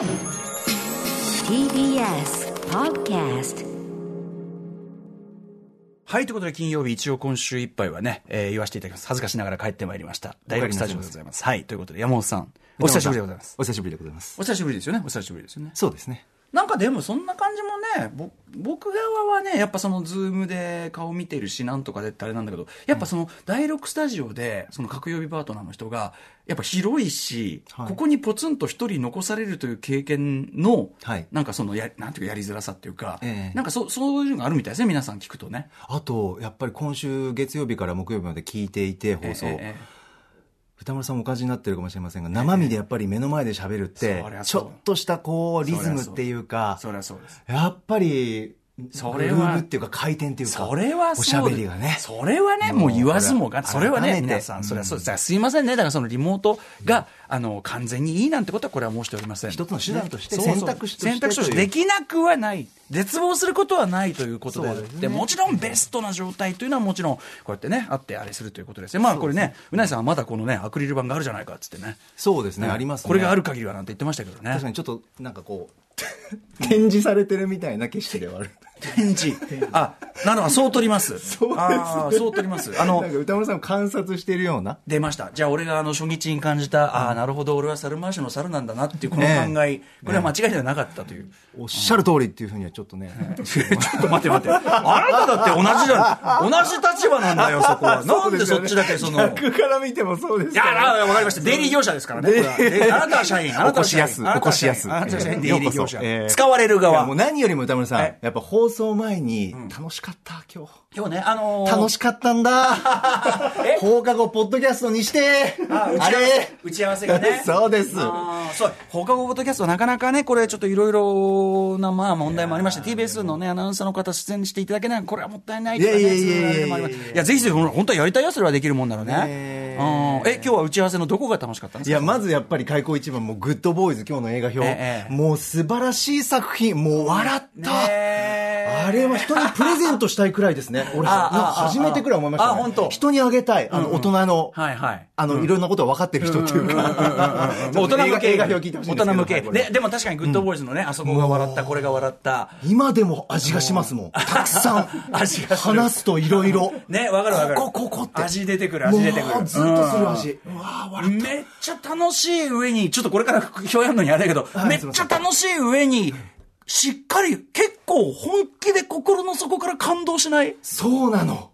TBS Podcast はい、ということで金曜日一応今週いっぱいはね、えー言わせていただきます。恥ずかしながら帰ってまいりました。大学スタジオでございます。はい、ということで山本さん、お久しぶりでございます。お久しぶりでございます。お久しぶりですよね、お久しぶりですよね。そうですね。なんかでもそんな感じもね、ぼ僕側はね、やっぱそのズームで顔見てるし、なんとかでってあれなんだけど、やっぱその第6スタジオで、その各曜日パートナーの人が、やっぱ広いし、はい。ここにポツンと一人残されるという経験の、はい。なんかそのや、なんていうかやりづらさっていうか、ええ。なんかそそういうのがあるみたいですね、皆さん聞くとね。あと、やっぱり今週月曜日から木曜日まで聞いていて、放送。ええええ歌丸さんもお感じになってるかもしれませんが、生身でやっぱり目の前で喋るってちょっとしたこう、リズムっていうか、そりゃそうです。やっぱり、それはっていうか回転っていうか、それはおしゃべりがね。それはね、もう言わずもが、それはね、皆さん、それはそうです。すいませんね。だからそのリモートが、あの、完全にいいなんてことはこれは申しておりません。一つの手段として選択肢として選択肢できなくはない。絶望することはないということででもちろんベストな状態というのはもちろん、こうやってね、あってあれするということですね。まあこれね、うなぎさんはまだこのね、アクリル板があるじゃないかっつってね。そうですね、ありますね。これがある限りはなんて言ってましたけどね確。かにちょっと、なんかこう、展示されてるみたいな景色ではある。展示。あ、なるほど、そう取ります。そうですあーそう取ります。あのなん、か歌丸さんを観察しているような。出ました。じゃあ俺があの初日に感じた、ああ、なるほど、俺は猿回しの猿なんだなっていうこの考え、これは間違いではなかったという。おっしゃる通りっていうふうにはちょっとね。ちょっと待って待って。あなただって同じじゃん。同じ立場なんだよ、そこは。なんでそっちだけその。い逆から見てもそうですや、からねあわかりました。出入り業者ですからね。あなたは社員。あなたは社員。起こしやす起こしやすあなたは社員。えー出入り業者使われるいやもう側。何よりも歌丸さんえ、やっぱ放送前に、楽しかった、今日。今日ね、あのー楽しかったんだ。放課後、ポッドキャストにして。あ打ち合わせれ？打ち合わせがね。そうです。あーそう。放課後ポッドキャストなかなかね、これちょっといろいろな、まあ問題もありまして、TBS のね、アナウンサーの方出演していただけない、これはもったいないとかね、いやいやいやいやそううあれもありますいや、ぜひぜひ、本当はやりたいやつはできるもんなのね。ねうんえ、今日は打ち合わせのどこが楽しかったんですか？いや、まずやっぱり開口一番、もうグッドボーイズ、今日の映画表。ええもう素晴らしい作品。もう笑った。あれは人にプレゼントしたいくらいですね。俺、あ初めてくらい思いました、ね。あ本当人にあげたい。あの、大人の、はいはい。あの、いろんなことが分かってる人っていうか。大人向け。映画表聞いてしい大人向け。はいこれで、も確かにグッドボーイズのね、あそこが笑った、これが笑った。今でも味がしますもん。たくさん。味が話すといろいろ。ね、わかるわかる。ここ、ここって。味出てくる、味出てくる。ずっとする味。うわ笑った。めっちゃ楽しい上に、ちょっとこれから表やるのにあれだけど、はいめっちゃ楽しい上に、しっかり、結構本気で心の底から感動しない？そうなの。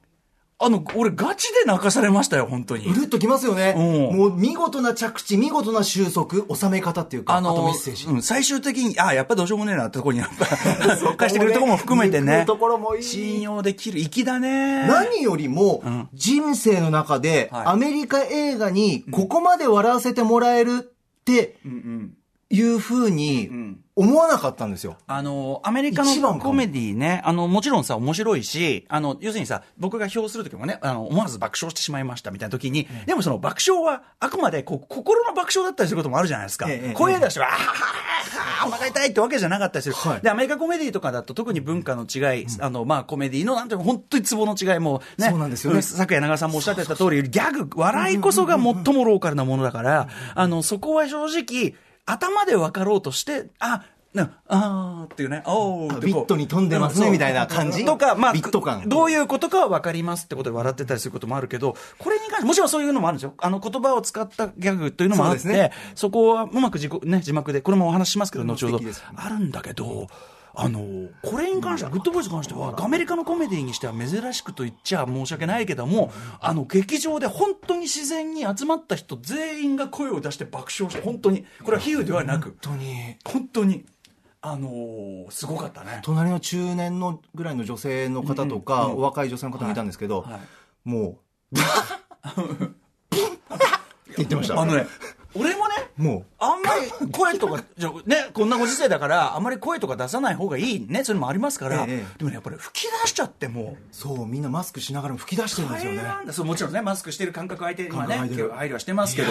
あの、俺ガチで泣かされましたよ、本当にう。るっときますよね。うんもう見事な着地、見事な収束、収め方っていうか、あのメッセージ。うん、最終的に、あやっぱどうしようもねえなってとこに、やっぱ、貸してくれるところも含めて行ねく。ところもいい信用できる、粋だね。何よりも、人生の中で、はいアメリカ映画にここまで笑わせてもらえるってうんうん。いうふうにん思わなかったんですよ。あの、アメリカのコメディね、あの、もちろんさ、面白いし、あの、要するにさ、僕が評するときもね、あの、思わず爆笑してしまいましたみたいなときに、でもその爆笑は、あくまで、こう、心の爆笑だったりすることもあるじゃないですか。ええ声出しては、あはははお腹痛いってわけじゃなかったりする。はいで、アメリカコメディとかだと特に文化の違い、あの、まあ、コメディの、なんていうの、本当にツボの違いも、ね。そうなんですよね昨夜長川さんもおっしゃってた通り、ギャグ、笑いこそが最もローカルなものだから、あの、そこは正直、頭で分かろうとして、あ、なあーっていうね、おービットに飛んでますねみたいな感じ？とか、まあ、ビット感。どういうことかは分かりますってことで笑ってたりすることもあるけど、これに関して、もちろんそういうのもあるんですよ。あの、言葉を使ったギャグというのもあって、そ,、ね。こはうまく自己、ね、字幕で、これもお話ししますけど、後ほど。あるんだけど、あの、これに関しては、グッドボーイズに関しては、アメリカのコメディにしては珍しくと言っちゃ申し訳ないけども、あの、劇場で本当に自然に集まった人全員が声を出して爆笑して、本当に、これは比喩ではなく、本当に。本当に、あのーすごかったね。隣の中年のぐらいの女性の方とか、お若い女性の方もいたんですけど、はいはいもう、って言ってました。あのね、俺もね、もあんまり声とか、じゃね、こんなご時世だから、あんまり声とか出さない方がいいね、それもありますから、ええでもね、やっぱり吹き出しちゃっても、う、そう、みんなマスクしながらも吹き出してるんですよね。大変なんだそうもちろんね、マスクしてる感覚相手にはね、配慮はしてますけど、い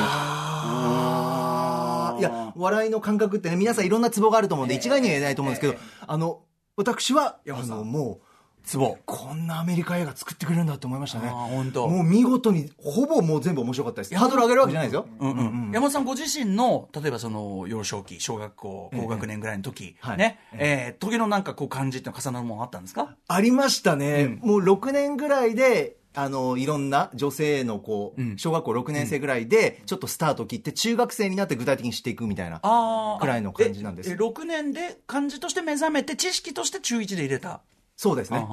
や、笑いの感覚ってね、皆さんいろんなツボがあると思うんで、一概には言えないと思うんですけど、あの、私は、あ山本さん。の、もう、ツボ。こんなアメリカ映画作ってくれるんだって思いましたね。本当もう見事に、ほぼもう全部面白かったです。ハードル上げるわけじゃないですよ。うんうん山本さんご自身の例えばその幼少期小学校高学年ぐらいの時、はいね、えー時のなんかこう感じって重なるものあったんですか？ありましたね。もう6年ぐらいで、あの、いろんな女性の子、うん小学校6年生ぐらいで、ちょっとスタート切って、中学生になって具体的にしていくみたいな。あくらいの感じなんですええ6年で漢字として目覚めて知識として中1で入れた？そうですね。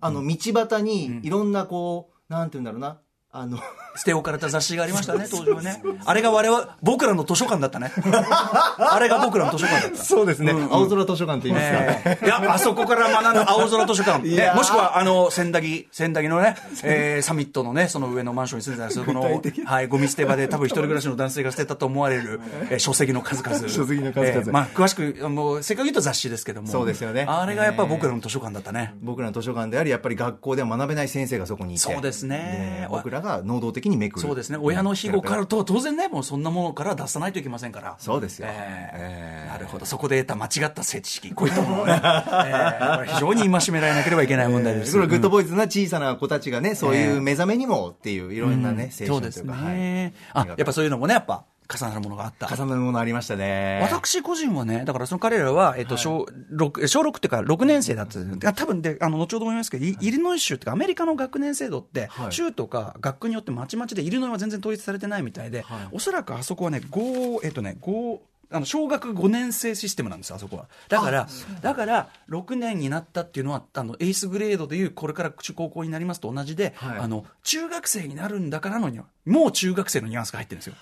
あの、道端に、いろんなこう、なんて言うんだろうな。あの、捨て置かれた雑誌がありましたね当時はねあれが我々僕らの図書館だったね あれが僕らの図書館だったそうですね。青空図書館って言いますか。えーいや、あそこから学んだ青空図書館、もしくは、あの、千駄木、千駄木のね、えーサミットのね、その上のマンションに住んでたりする、この、はい、ゴミ捨て場で多分一人暮らしの男性が捨てたと思われる、えー書籍の数々。書籍の数々えーまあ、詳しく、もう、せっかく言うと雑誌ですけども。そうですよねあれがやっぱ僕らの図書館だったね。僕らの図書館であり、やっぱり学校では学べない先生がそこにいて。そうですねで僕らが能動的にめくる。そうですね。親の庇護からと、当然ね、もうそんなものから出さないといけませんから。そうですよえーえーなるほど。そこで得た間違った性知識。こういったものをね。えーこれ非常に戒められなければいけない問題です。これグッドボーイズな小さな子たちがね、そういう目覚めにもっていう、いろんなね、青そうです春というか、ね。はいあ、やっぱそういうのもね、やっぱ重なるものがあった。重なるものありましたね。私個人はね、だからその彼らは、えっと、小6、小6っていうか6年生だったんですよ。多分で、あの、後ほど思いますけど、イイリノイ州っていうかアメリカの学年制度って、はい。州とか学区によってまちまちで、イリノイは全然統一されてないみたいで、おそらくあそこはね、5、えっとね、5、あの小学5年生システムなんですよ、あそこは。だから、だから、6年になったっていうのは、あの、エースグレードでいう、これから中高校になりますと同じで、はいあの、中学生になるんだからのには、もう中学生のニュアンスが入ってるんですよ。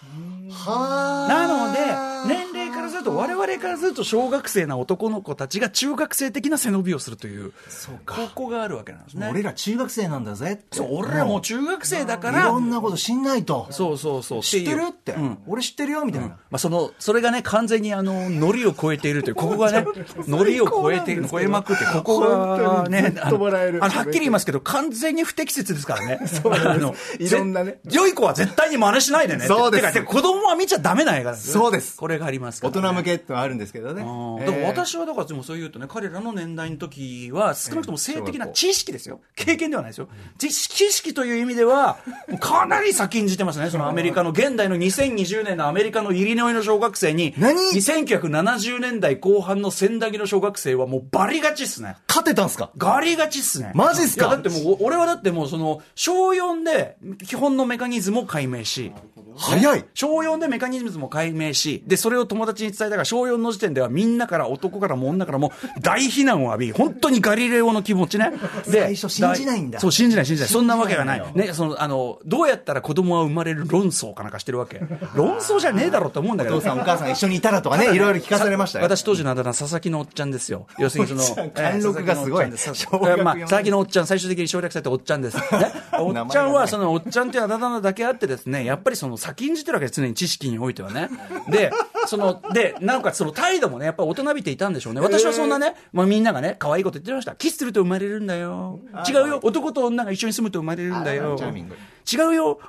はなので、年齢からすると、我々からすると、小学生な男の子たちが中学生的な背伸びをするという、そうか。ここがあるわけなんですね。俺ら中学生なんだぜ。って。そう俺らもう中学生だから、いろんなこと知んないと。そうそうそう、知ってるって。う。ん。俺知ってるよ、みたいな。まあ、そのそれがね、完全にあのノリを超えているという、ここがね、ノリを超えている、超えまくって、ここがね、あのあのはっきり言いますけど、完全に不適切ですからね。あのいろんなね。ぜ良い子は絶対に真似しないでね。そうです。子供は見ちゃダメな映画ですそうです。これがありますから、人向けってのはあるんですけどね。えー。だから私はだからでもそう言うとね彼らの年代の時は少なくとも性的な知識ですよ。経験ではないですよ。知識知識という意味ではかなり先んじてますね。そのアメリカの現代の2020年のアメリカのイリノイの小学生に何？1970年代後半の千駄木の小学生はもうバリ勝ちっすね。勝てたんすか？ガリ勝ちっすね。マジっすか？だってもう、俺はだってもうその、小4で基本のメカニズムを解明し、早い。小4でメカニズムも解明し、で、それを友達に伝えたから、小4の時点ではみんなから、男からも女からも大非難を浴び、本当にガリレオの気持ちね。で最初信じないんだそう、信じない、信じない。そんなわけがない。ね、その、あの、どうやったら子供は生まれる論争かなんかしてるわけ。論争じゃねえだろうと思うんだけど。お父さんお母さん一緒にいたらとかね、いろいろ聞かされましたよ。私当時のあだ名、佐々木のおっちゃんですよ。要するにその、貫禄がすごい佐々木のおっちゃん、最終的に省略されておっちゃんです。ね。おっちゃんは、そのおっちゃんっていうあだ名だけあってですね、やっぱりその先んじてるわけです、常に知識においてはね。で、その、で、なおかつその態度もね、やっぱ大人びていたんでしょうね。私はそんなね、まあみんながね、可愛いこと言ってました。キスすると生まれるんだよ。違うよ。男と女が一緒に住むと生まれるんだよ。違うよ。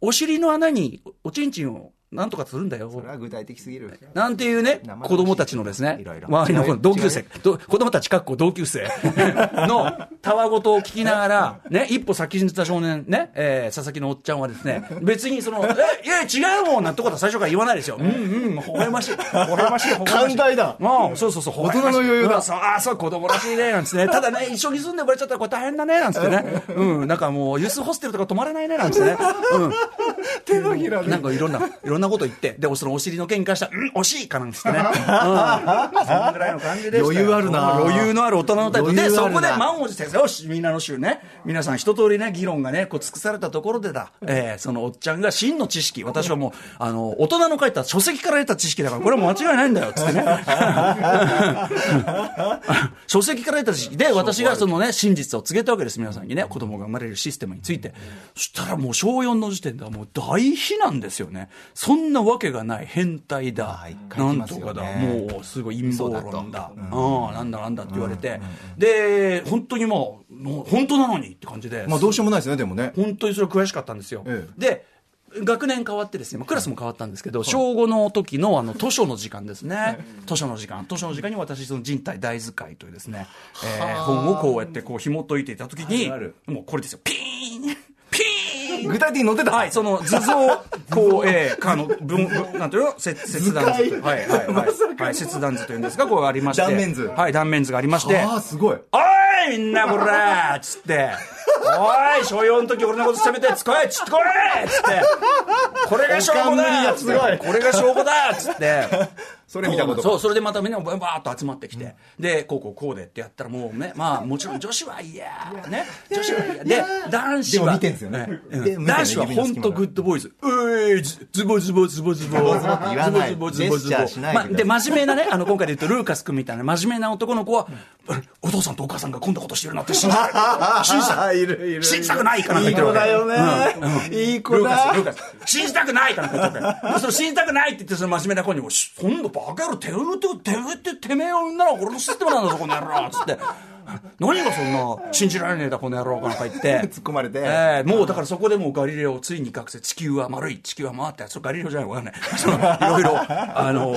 お尻の穴におちんちんをなんとかするんだよ。それは具体的すぎる。なんていうね、子供たちのですねいろい、ろ周りの同級生、ど子供たちかっこ同級生 のたわごとを聞きながら、ね、一歩先に出た少年、ね、えー佐々木のおっちゃんはですね、別にその、え、いや違うもんなんてことは最初から言わないですよ。うんうん、微笑ましい。微笑ましい、微笑ましい。寛大だうん、そうそうそう、大人の余裕だそう、ああ、そう、子供らしいね、なんつってね。ただね、一緒に住んでもらっちゃったらこれ大変だね、なんつってね。うん、なんかもう、ユースホステルとか泊まれないね、なんつってね。うん。手のひらなんかいろんな、いろんなこと言って、で、そのお尻の件に関しては、うん、惜しいかなんつってね。うん。そんぐらいの感じで余裕あるな余裕のある大人の態度。で、余裕あるなそこで満を持して、よし、みんなの衆ね、皆さん一通りね、議論がね、こう尽くされたところでだ、えーそのおっちゃんが真の知識、私はもう、あの、大人の書いた書籍から得た知識だから、これは間違いないんだよ、つってね。書籍から得た知識で、私がそのね、真実を告げたわけです、皆さんにね、子供が生まれるシステムについて。そしたらもう小4の時点ではもう大非難ですよね。そんなわけがない、変態だ。なんとかだ、ねもうすごい陰謀論だ、ああ、なんだなんだって言われて、で、本当にもう、もう本当なのにって感じで、まあどうしようもないですね、でもね。本当にそれ悔しかったんですよ。ええ。で、学年変わってですね、まあクラスも変わったんですけど、小5の時のあの図書の時間ですね。図書の時間。図書の時間に私、その人体大図解というですね、えー本をこうやってこう紐解いていた時にもうこれですよ。ピーン具体的に載ってた？はい、その図像、こう、えー、あの、文、なんていうの？切切断図。図解はい、はい、はい。はい、切断図というんですか、こうありまして。断面図はい、断面図がありまして。ああ、すごい。おいみんなこらっ つって。おい小4の時俺のこと責めてつこいつってこいっつって。これが証拠だっつって。これが証拠だっつって。それ見たことそう、それでまたみんなバーッと集まってきて、で、こうこうこうでってやったらもうね、まあもちろん女子はいやね、女子はいやで、男子は、男子は本当グッドボーイズ。ういズズボズボズボズボ。ズボズボズボで真面目なね、あの、今回で言うとルーカス君みたいな真面目な男の子は、お父さんとお母さんがこんなことしてるなって信じたくないかなんか言ってるわけいい子だよねいい子だルーカス、ルーカス。信じたくないかなんか言ってるわけ。その信じたくないって言って、その真面目な子にも、しそんなバカ野郎、てうてうてうっててめえを産んだら俺のシステムなんだぞ、この野郎つって。何がそんな信じられねえだ、この野郎かなんか言って。突っ込まれてええもうだからそこでもうガリレオ、ついに覚醒、地球は丸い、地球は回って、それガリレオじゃないわかんない。そのいろいろ、あの、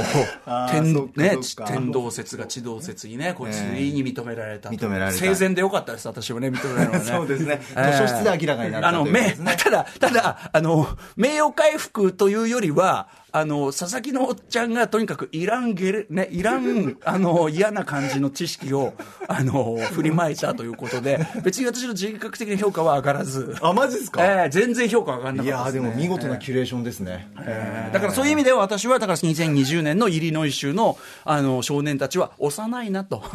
天ね、天動説が地動説にね、こうついに認められたと。認められた生前でよかったです、私はね、認められるのはね。そうですねええ図書室で明らかになったあの、めただ、ただ、あの、名誉回復というよりは、あの、佐々木のおっちゃんがとにかくいらんゲレ、ね、いらん、あの、嫌な感じの知識を、あの、振りまいたということで、別に私の人格的な評価は上がらず、あ、マジですか？ええ全然評価上がらないかったです、ね。やーでも見事なキュレーションですね。だからそういう意味では私は、だから2020年のイリノイ州の、あの、少年たちは幼いなと。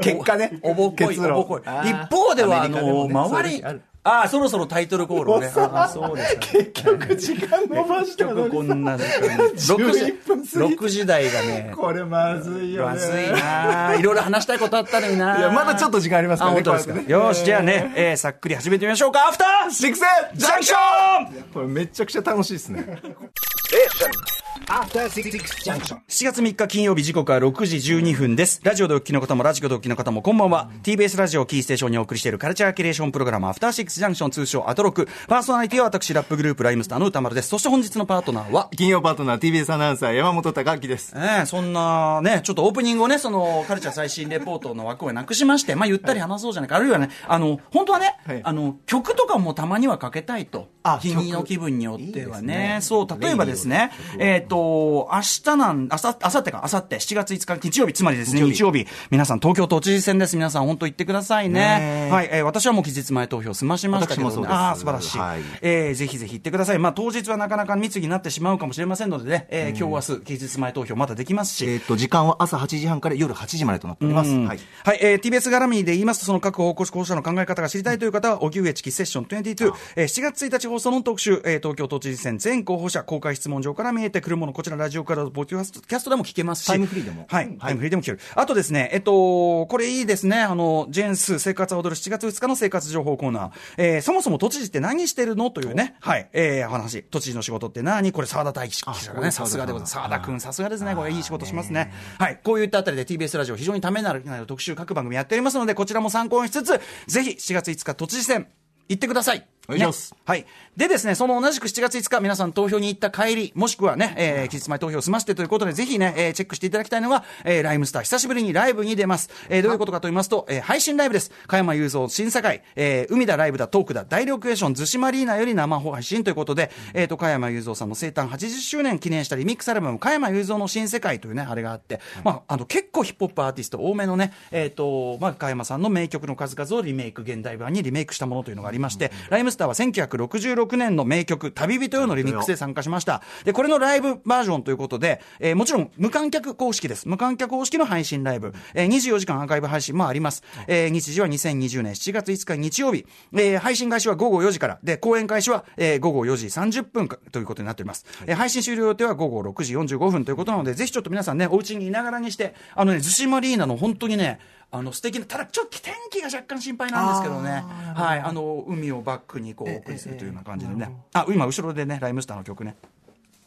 結果ねおぼっこい、おぼっこい。一方では、あの、ね周りある、ああ、そろそろタイトルコールをね。ああそうですね。結局時間伸ばしたの結局こにんな時間6時11分過ぎ6時台がね、これまずいよね。まずいな。いろいろ話したいことあったのにな。いやまだちょっと時間ありますからねですか？よし、じゃあね、えーさっくり始めてみましょうか。アフターシックスジャンクションこれめちゃくちゃ楽しいですね。Junction. 7月3日金曜日時刻は6時12分です。ラジオでお聞きの方もラジオでお聞きの方もこんばんは。TBS ラジオキーステーションにお送りしているカルチャーキュレーションプログラムアフターシックスジャンクション通称アトロク。パーソナリティは私ラップグループライムスターの歌丸です。そして本日のパートナーは、金曜パートナー TBS アナウンサー山本隆明です。ええそんなね、ちょっとオープニングをね、その、カルチャー最新レポートの枠をなくしまして、まあ、ゆったり話そうじゃないか。あるいはね、あの、本当はね、はいあの、曲とかもたまにはかけたいと。あ日々の曲気分によってはいね。いですねそう、例えばですね、えっ、と、明日なん、あさ、あさってか、あさって、7月5日日曜日、つまりですね、日曜日、皆さん東京都知事選です。皆さん本当行ってくださいね。はい、えー私はもう期日前投票済ましましたけど、ね、ああ、素晴らしい。はい。えーぜひぜひ行ってください。まあ、当日はなかなか密になってしまうかもしれませんのでね、えー今日明日、期日前投票まだできますし、えっと、時間は朝8時半から夜8時までとなっております。うん。はい。はい、えー、TBS 絡みで言いますと、その各方向候補者の考え方が知りたいという方は、荻上チキセッション22、えー、7月1日放送の特集、えー、東京都知事選全候補者公開質問状から見えてくるもの、こちらラジオからポッドキャストキャストでも聞けますし、タイムフリーでも。はい、タイムフリーでも聞ける。あとですね、えっと、これいいですね、あの、ジェンス生活を踊る7月2日の生活情報コーナー、えー、そもそも都知事って何してるの？というね、はい、えー、話、都知事の仕事って何？これ澤田大樹記者がね、さすがでございます。澤田君、さすがですね、これいい仕事しますね。はい、こういったあたりで TBS ラジオ非常にためになる特集各番組やっておりますので、こちらも参考にしつつ、ぜひ7月5日都知事選、行ってください。お願いします。ね。はい。でですね、その同じく7月5日、皆さん投票に行った帰り、もしくはね、えー、期日前投票を済ましてということで、ぜひね、えー、チェックしていただきたいのが、えー、ライムスター、久しぶりにライブに出ます。えー、どういうことかと言いますと、えー、配信ライブです。加山雄三審査会、えー、海だライブだトークだ。大量クエスション、逗子マリーナより生配信ということで、えーと、加山雄三さんの生誕80周年記念したリミックスアルバム、加山雄三の新世界というね、あれがあって、まあ、あの、結構ヒップホップアーティスト多めのね、えーと、まあ、加山さんの名曲の数々をリメイク、現代版にリメイクしたものというのがありまして、ライムスターは1966年の名曲、旅人よのリミックスで参加しました。で、これのライブバージョンということで、えーもちろん無観客公式です。無観客公式の配信ライブ。えー24時間アーカイブ配信もあります。えー日時は2020年7月5日日曜日。えー配信開始は午後4時から。で、公演開始は、えー午後4時30分かということになっております。えー配信終了予定は午後6時45分ということなので、ぜひちょっと皆さんね、お家にいながらにして、あのね、逗子マリーナの本当にね、あの素敵な、ただちょっと天気が若干心配なんですけどね、はい、あの海をバックにこうお送りするというような感じでね、あ今、後ろでね、ライムスターの曲ね。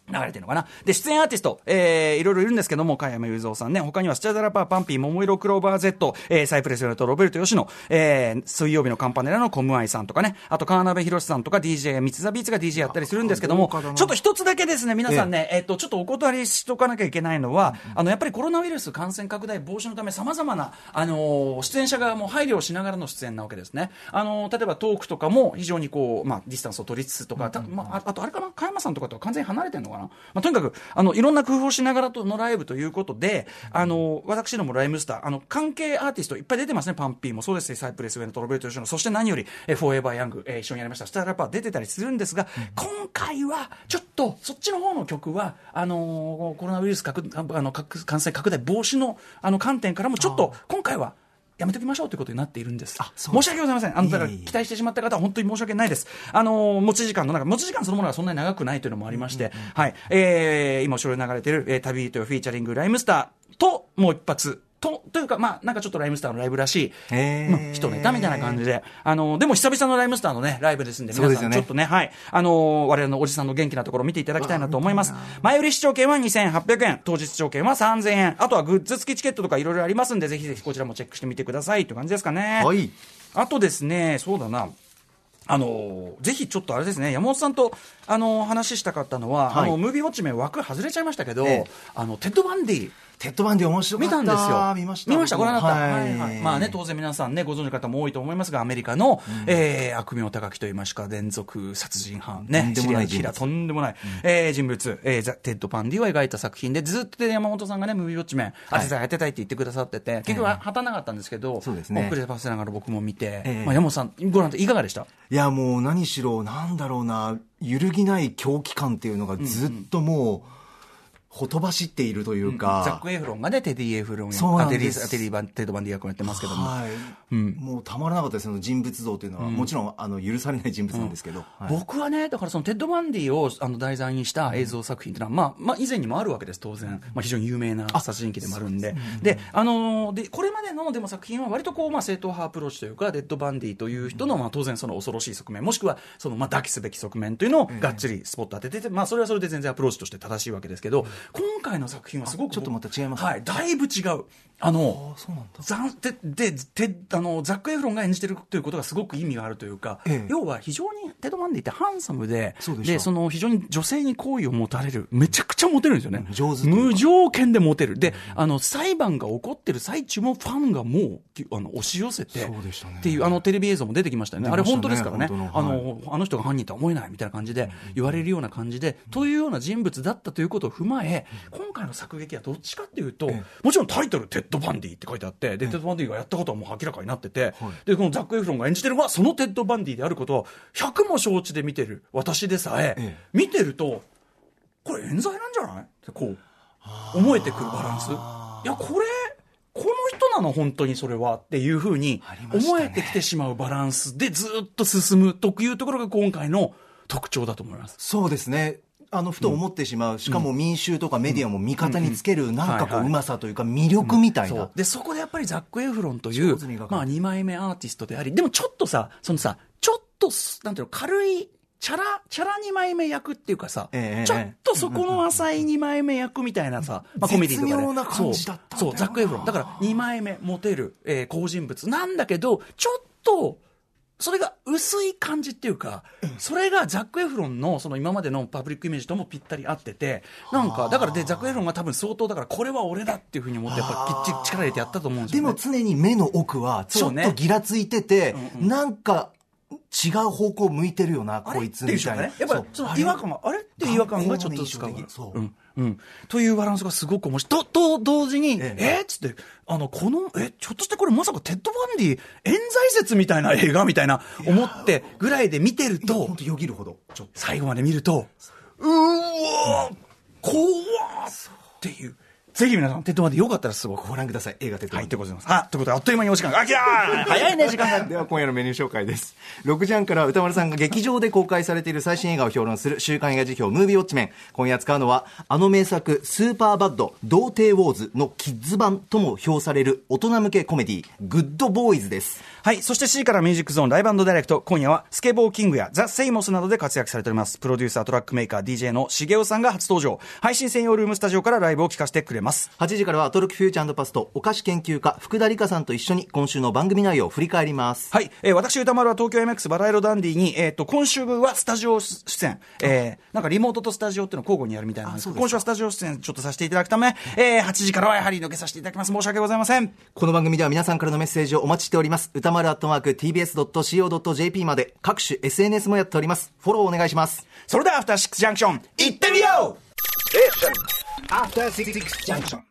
流れてるのかな？で、出演アーティスト、えー、いろいろいるんですけども、加山雄三さんね、他にはスチャダラパー、 PUNPEE、ももいろクローバー Z、えー、サイプレス上野とロベルト吉野、えー、水曜日のカンパネラのコムアイさんとかね、あと川辺ヒロシさんとか DJ、 Mitsu the Beats が DJ やったりするんですけども、ちょっと一つだけですね、皆さんね、えっと、ちょっとお断りしとかなきゃいけないのは、あの、やっぱりコロナウイルス感染拡大防止のため、様々な、あのー出演者側も配慮をしながらの出演なわけですね。あのー例えばトークとかも非常にこう、まあ、ディスタンスを取りつつとか、たまあ、ああとあれかな、加山さんとかとは完全に離れてるのかな。まあ、とにかく、あの、いろんな工夫をしながらとのライブということで、あの、私どもライムスター、あの、関係アーティストいっぱい出てますね、パンピーも。そうですし、サイプレスウェイのトロベルト・ヨシノ、そして何より、えーフォーエバー・ヤング、えー一緒にやりました、スターラッパー出てたりするんですが、今回は、ちょっと、そっちの方の曲は、あのーコロナウイルス拡あの拡感染拡大防止の、あの、観点からも、ちょっと、今回は、やめときましょうということになっているんです。そう申し訳ございません。あの、だから期待してしまった方は本当に申し訳ないです。あのー持ち時間の中、持ち時間そのものがそんなに長くないというのもありまして、はい。えー、今後ろに流れている、えー、旅人よフィーチャリングライムスターと、もう一発、と、というか、まあ、なんかちょっとライムスターのライブらしい、まあ一ネタみたいな感じで、あのーでも久々のライムスターのね、ライブですんで、皆さんちょっとね、はい。あのー我々のおじさんの元気なところを見ていただきたいなと思います。前売り視聴券は2800円、当日視聴券は3000円、あとはグッズ付きチケットとかいろいろありますんで、ぜひぜひこちらもチェックしてみてくださいという感じですかね。はい。あとですね、そうだな。あのぜひちょっとあれですね、山本さんと、あの話したかったのは、はいあのムービーウォッチメン枠外れちゃいましたけど、ええあのテッド・バンディ、テッドバンディ面白かった。見たんですよ。見ました。ご覧になった。ははいはい。まあね、当然皆さんね、ご存知の方も多いと思いますが、アメリカの、えー悪名高きといいますか、連続殺人犯、ね、とんでもない人物シリアルキラーとんでもない、えー人物、えーザ・テッド・バンディを描いた作品で、ずっと山本さんがね、ムービーウォッチメン、当てたい当てたいって言ってくださってて、結局は果たせなかったんですけど、そうですね。遅ればせながら僕も見て、ええ。まあ、山本さん、ご覧いかがでした？いや、もう何しろ、なんだろうな、揺るぎない狂気感っていうのがずっともう、ほとばしっているというか。ザック・エフロンがね、テディ・エフロンそうなテディです。テディバンテッド・バンディ役をやってますけども。はい、もうたまらなかったですその人物像というのは、もちろんあの許されない人物なんですけど、はい。僕はね、だからそのテッド・バンディをあの題材にした映像作品っていうのは、まあ、まあ、以前にもあるわけです、当然。まあ、非常に有名な殺人鬼でもあるんで。で、あのーで、これまでのでも作品は割とこう、まあ、正統派アプローチというか、テッド・バンディという人の、まあ、当然その恐ろしい側面、もしくは、その、まあ、唾棄すべき側面というのをがっつりスポット当ててて、まあ、それはそれで全然アプローチとして正しいわけですけど、今回の作品はすごく。ちょっとまた違いますはい、だいぶ違う。あの、ででであのザック・エフロンが演じてるということがすごく意味があるというか、ええ。要は非常にテッド・バンディってハンサムででその非常に女性に好意を持たれるめちゃくちゃモテるんですよね。無条件でモテる。であの裁判が起こってる最中もファンがもうあの押し寄せてっていうあのテレビ映像も出てきましたよね。あれ本当ですからね。本当あののあの人が犯人とは思えないみたいな感じで言われるような感じでというような人物だったということを踏まえ今回の作劇はどっちかっていうともちろんタイトル「テッド・バンディ」って書いてあってでテッド・バンディがやったことはもう明らかになっててでこのザック・エフロンが演じてるのはそのテッド・バンディであることを100も承知で見てる私でさえええ。見てるとこれ冤罪なんじゃない？ってこう思えてくるバランス。いやこれこの人なの本当にそれはっていうふうに思えてきてしまうバランスでずっと進むというところが今回の特徴だと思います。そうですねあのふと思ってしまう、しかも民衆とかメディアも味方につける、なんかこはいはい。うまさというか魅力みたいな、そう。でそこでやっぱりザック・エフロンというまあ、2枚目アーティストでありでもちょっとさそのさちょっとすなんていうの軽いチャラチャラ2枚目役っていうかさ、ええちょっとそこの浅い2枚目役みたいなさ、まあ、コメディとか妙な感じだったそう。そう。ザック・エフロン。だから2枚目モテる、えー好人物なんだけどちょっとそれが薄い感じっていうか、それがザック・エフロンのその今までのパブリックイメージともぴったり合ってて、なんか、だからで、ザック・エフロンが多分相当だから、これは俺だっていうふうに思って、やっぱきっちり力入れてやったと思うんですでよ、ね。も常に目の奥はちょっとギラついてて、なんか違う方向向いてるよなこいつみたいな。ね、やっぱりその違和感が、あれって違和感がちょっと使う。そう。うん。うん。というバランスがすごく面白い。と、と同時に、ええっつって、あの、この、え、ひょっとしてこれまさかテッド・バンディ、冤罪説みたいな映画みたいな思ってぐらいで見てると本、当よぎるほど最後まで見ると、うーわー怖っっていう。ぜひ皆さん、テッド・バンディよかったらすごく。ご覧ください。映画テッド・バンディ。でございます。あ、ということで、あっという間にお時間が。あきらー 早いね、時間が。では今夜のメニュー紹介です。6時半から宇多丸さんが劇場で公開されている最新映画を評論する週刊映画時評ムービーウォッチメン。今夜使うのは、あの名作、スーパーバッド、童貞ウォーズのキッズ版とも評される大人向けコメディ、グッドボーイズです。はい。そして C からミュージックゾーンライブダイレクト。今夜はスケボーキングやザ・セイモスなどで活躍されております。プロデューサー、トラックメーカー、DJ の重尾さんが初登場。配信専用ルームスタジオからライブを聞かせてくれます。8時からはアトロックフューチャーパスト、お菓子研究家、福田理香さんと一緒に今週の番組内容を振り返ります。はい。えー私、歌丸は東京 MX バラ色ダンディに、えっ、と、今週分はスタジオ出演。えーなんかリモートとスタジオっていうのを交互にやるみたいなんですけど、今週はスタジオ出演ちょっとさせていただくため、えー8時からはやはり抜けさせていただきます。申し訳ございません。この番組では皆さんからのメッセージをお待ちしております。歌丸アットマーク tbs.co.jp まで各種 SNS もやっております。フォローお願いします。それでは、アフターシックスジャンクション、行ってみよう After Six Junction.